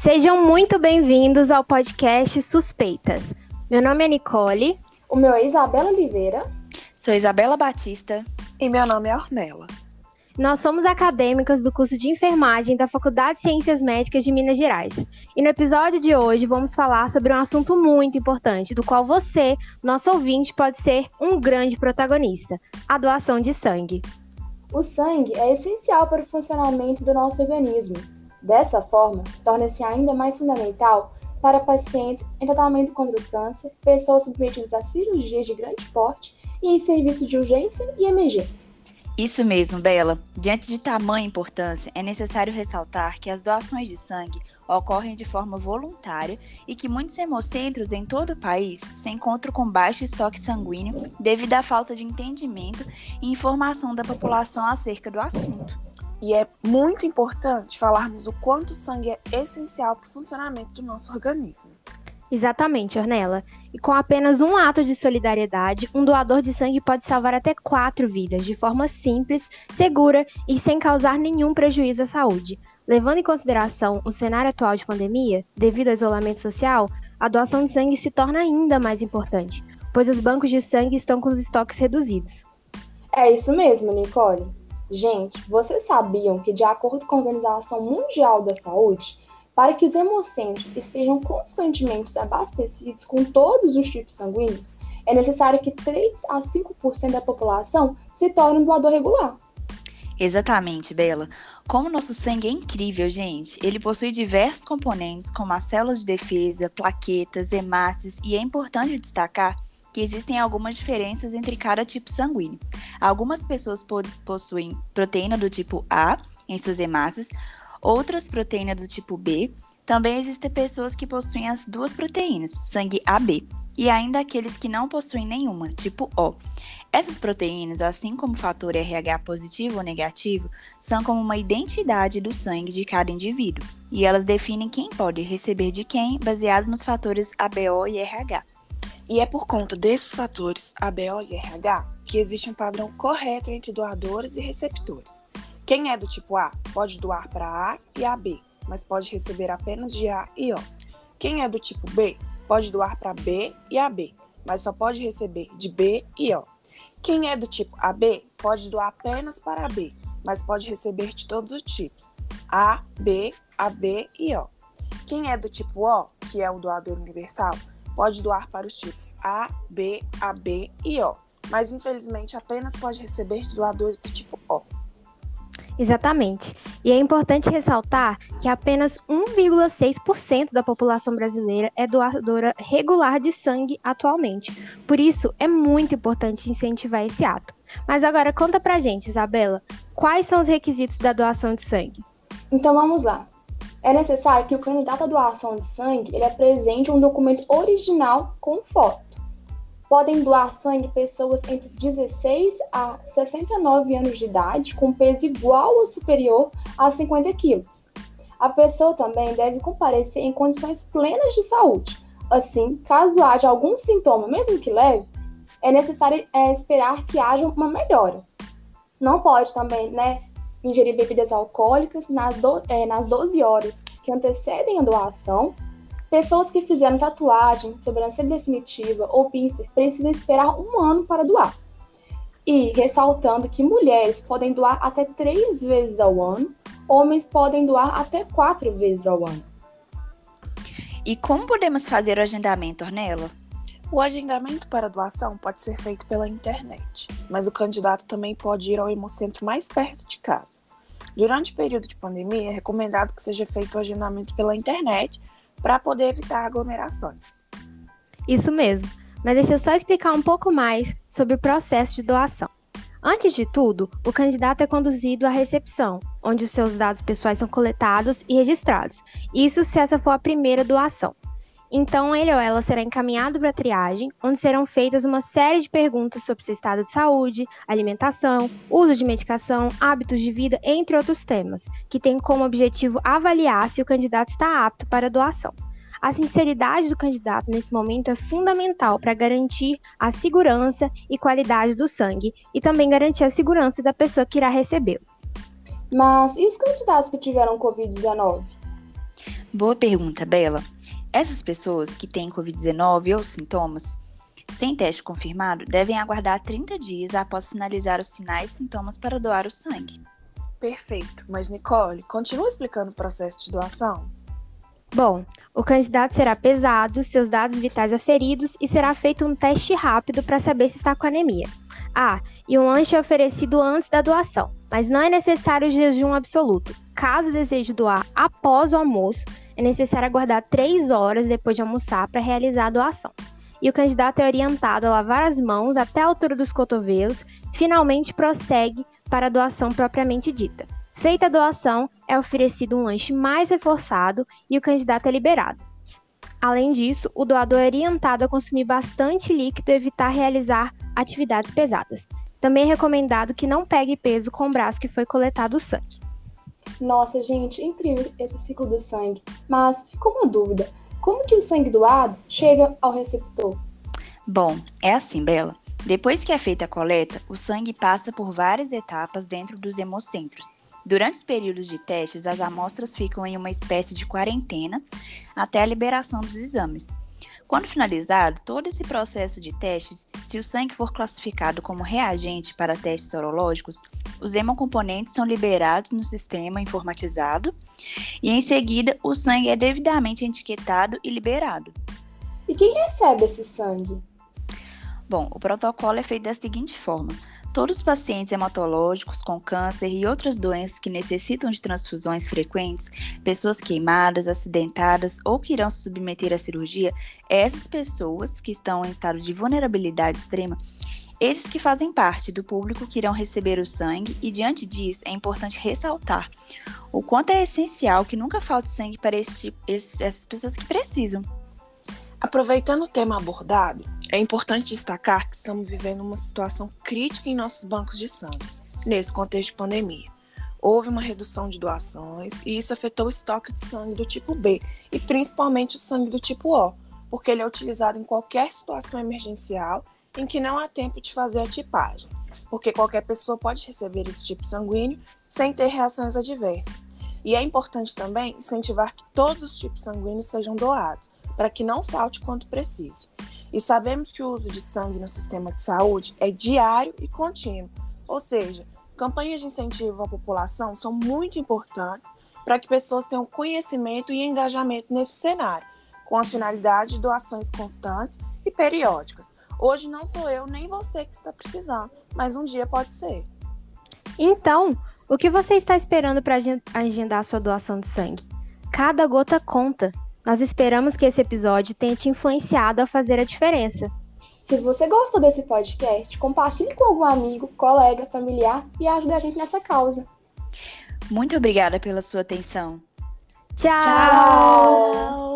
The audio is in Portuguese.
Sejam muito bem-vindos ao podcast Suspeitas. Meu nome é Nicole. O meu é Isabela Oliveira. Sou Isabela Batista. E meu nome é Ornella. Nós somos acadêmicas do curso de enfermagem da Faculdade de Ciências Médicas de Minas Gerais. E no episódio de hoje vamos falar sobre um assunto muito importante, do qual você, nosso ouvinte, pode ser um grande protagonista: a doação de sangue. O sangue é essencial para o funcionamento do nosso organismo. Dessa forma, torna-se ainda mais fundamental para pacientes em tratamento contra o câncer, pessoas submetidas a cirurgias de grande porte e em serviço de urgência e emergência. Isso mesmo, Bela. Diante de tamanha importância, é necessário ressaltar que as doações de sangue ocorrem de forma voluntária e que muitos hemocentros em todo o país se encontram com baixo estoque sanguíneo devido à falta de entendimento e informação da população acerca do assunto. E é muito importante falarmos o quanto o sangue é essencial para o funcionamento do nosso organismo. Exatamente, Ornella. E com apenas um ato de solidariedade, um doador de sangue pode salvar até quatro vidas de forma simples, segura e sem causar nenhum prejuízo à saúde. Levando em consideração o cenário atual de pandemia, devido ao isolamento social, a doação de sangue se torna ainda mais importante, pois os bancos de sangue estão com os estoques reduzidos. É isso mesmo, Nicole. Gente, vocês sabiam que, de acordo com a Organização Mundial da Saúde, para que os hemocentros estejam constantemente abastecidos com todos os tipos sanguíneos, é necessário que 3 a 5% da população se torne um doador regular. Exatamente, Bela. Como nosso sangue é incrível, gente. Ele possui diversos componentes, como as células de defesa, plaquetas, hemácias, e é importante destacar que existem algumas diferenças entre cada tipo sanguíneo. Algumas pessoas possuem proteína do tipo A em suas hemácias, outras proteínas do tipo B. Também existem pessoas que possuem as duas proteínas, sangue AB, e ainda aqueles que não possuem nenhuma, tipo O. Essas proteínas, assim como o fator RH positivo ou negativo, são como uma identidade do sangue de cada indivíduo, e elas definem quem pode receber de quem, baseado nos fatores ABO e RH. E é por conta desses fatores ABO e RH que existe um padrão correto entre doadores e receptores. Quem é do tipo A pode doar para A e AB, mas pode receber apenas de A e O. Quem é do tipo B pode doar para B e AB, mas só pode receber de B e O. Quem é do tipo AB pode doar apenas para B, mas pode receber de todos os tipos: A, B, AB e O. Quem é do tipo O, que é o doador universal, pode doar para os tipos A, B, AB e O, mas infelizmente apenas pode receber de doadores do tipo O. Exatamente. E é importante ressaltar que apenas 1,6% da população brasileira é doadora regular de sangue atualmente. Por isso, é muito importante incentivar esse ato. Mas agora conta pra gente, Isabela, quais são os requisitos da doação de sangue? Então vamos lá. É necessário que o candidato à doação de sangue ele apresente um documento original com foto podem doar sangue pessoas entre 16 a 69 anos de idade com peso igual ou superior a 50 quilos. A pessoa também deve comparecer em condições plenas de saúde. Assim, caso haja algum sintoma, mesmo que leve, é necessário é, esperar que haja uma melhora. Não pode também né, ingerir bebidas alcoólicas nas, do, é, nas 12 horas que antecedem a doação Pessoas que fizeram tatuagem, sobrancelha definitiva ou pincer precisam esperar um ano para doar. E ressaltando que mulheres podem doar até três vezes ao ano, homens podem doar até quatro vezes ao ano. E como podemos fazer o agendamento, Ornella? O agendamento para doação pode ser feito pela internet, mas o candidato também pode ir ao hemocentro mais perto de casa. Durante o período de pandemia, é recomendado que seja feito o agendamento pela internet para poder evitar aglomerações. Isso mesmo, mas deixa eu só explicar um pouco mais sobre o processo de doação. Antes de tudo, o candidato é conduzido à recepção, onde os seus dados pessoais são coletados e registrados. Isso se essa for a primeira doação. Então, ele ou ela será encaminhado para a triagem, onde serão feitas uma série de perguntas sobre seu estado de saúde, alimentação, uso de medicação, hábitos de vida, entre outros temas, que têm como objetivo avaliar se o candidato está apto para a doação. A sinceridade do candidato nesse momento é fundamental para garantir a segurança e qualidade do sangue e também garantir a segurança da pessoa que irá recebê-lo. Mas e os candidatos que tiveram Covid-19? Boa pergunta, Bela. Essas pessoas que têm Covid-19 ou sintomas sem teste confirmado devem aguardar 30 dias após finalizar os sinais e sintomas para doar o sangue. Perfeito. Mas, Nicole, continua explicando o processo de doação? Bom, o candidato será pesado, seus dados vitais aferidos e será feito um teste rápido para saber se está com anemia. Ah, e um lanche é oferecido antes da doação, mas não é necessário jejum absoluto. Caso deseje doar após o almoço, é necessário aguardar 3 horas depois de almoçar para realizar a doação. E o candidato é orientado a lavar as mãos até a altura dos cotovelos, finalmente prossegue para a doação propriamente dita. Feita a doação, é oferecido um lanche mais reforçado e o candidato é liberado. Além disso, o doador é orientado a consumir bastante líquido e evitar realizar atividades pesadas. Também é recomendado que não pegue peso com o braço que foi coletado o sangue. Nossa, gente, incrível esse ciclo do sangue. Mas ficou uma dúvida: como que o sangue doado chega ao receptor? Bom, é assim, Bela. Depois que é feita a coleta, o sangue passa por várias etapas dentro dos hemocentros. Durante os períodos de testes, as amostras ficam em uma espécie de quarentena até a liberação dos exames. Quando finalizado todo esse processo de testes, se o sangue for classificado como reagente para testes sorológicos, os hemocomponentes são liberados no sistema informatizado e, em seguida, o sangue é devidamente etiquetado e liberado. E quem recebe esse sangue? Bom, o protocolo é feito da seguinte forma: todos os pacientes hematológicos com câncer e outras doenças que necessitam de transfusões frequentes, pessoas queimadas, acidentadas ou que irão se submeter à cirurgia, essas pessoas que estão em estado de vulnerabilidade extrema, esses que fazem parte do público que irão receber o sangue, e diante disso é importante ressaltar o quanto é essencial que nunca falte sangue para esse, esse, essas pessoas que precisam. Aproveitando o tema abordado, é importante destacar que estamos vivendo uma situação crítica em nossos bancos de sangue, nesse contexto de pandemia. Houve uma redução de doações e isso afetou o estoque de sangue do tipo B e principalmente o sangue do tipo O, porque ele é utilizado em qualquer situação emergencial em que não há tempo de fazer a tipagem, porque qualquer pessoa pode receber esse tipo sanguíneo sem ter reações adversas. E é importante também incentivar que todos os tipos sanguíneos sejam doados, para que não falte quanto precise. E sabemos que o uso de sangue no sistema de saúde é diário e contínuo, ou seja, campanhas de incentivo à população são muito importantes para que pessoas tenham conhecimento e engajamento nesse cenário, com a finalidade de doações constantes e periódicas. Hoje não sou eu nem você que está precisando, mas um dia pode ser. Então, o que você está esperando para agendar sua doação de sangue? Cada gota conta. Nós esperamos que esse episódio tenha te influenciado a fazer a diferença. Se você gostou desse podcast, compartilhe com algum amigo, colega, familiar e ajude a gente nessa causa. Muito obrigada pela sua atenção. Tchau! Tchau.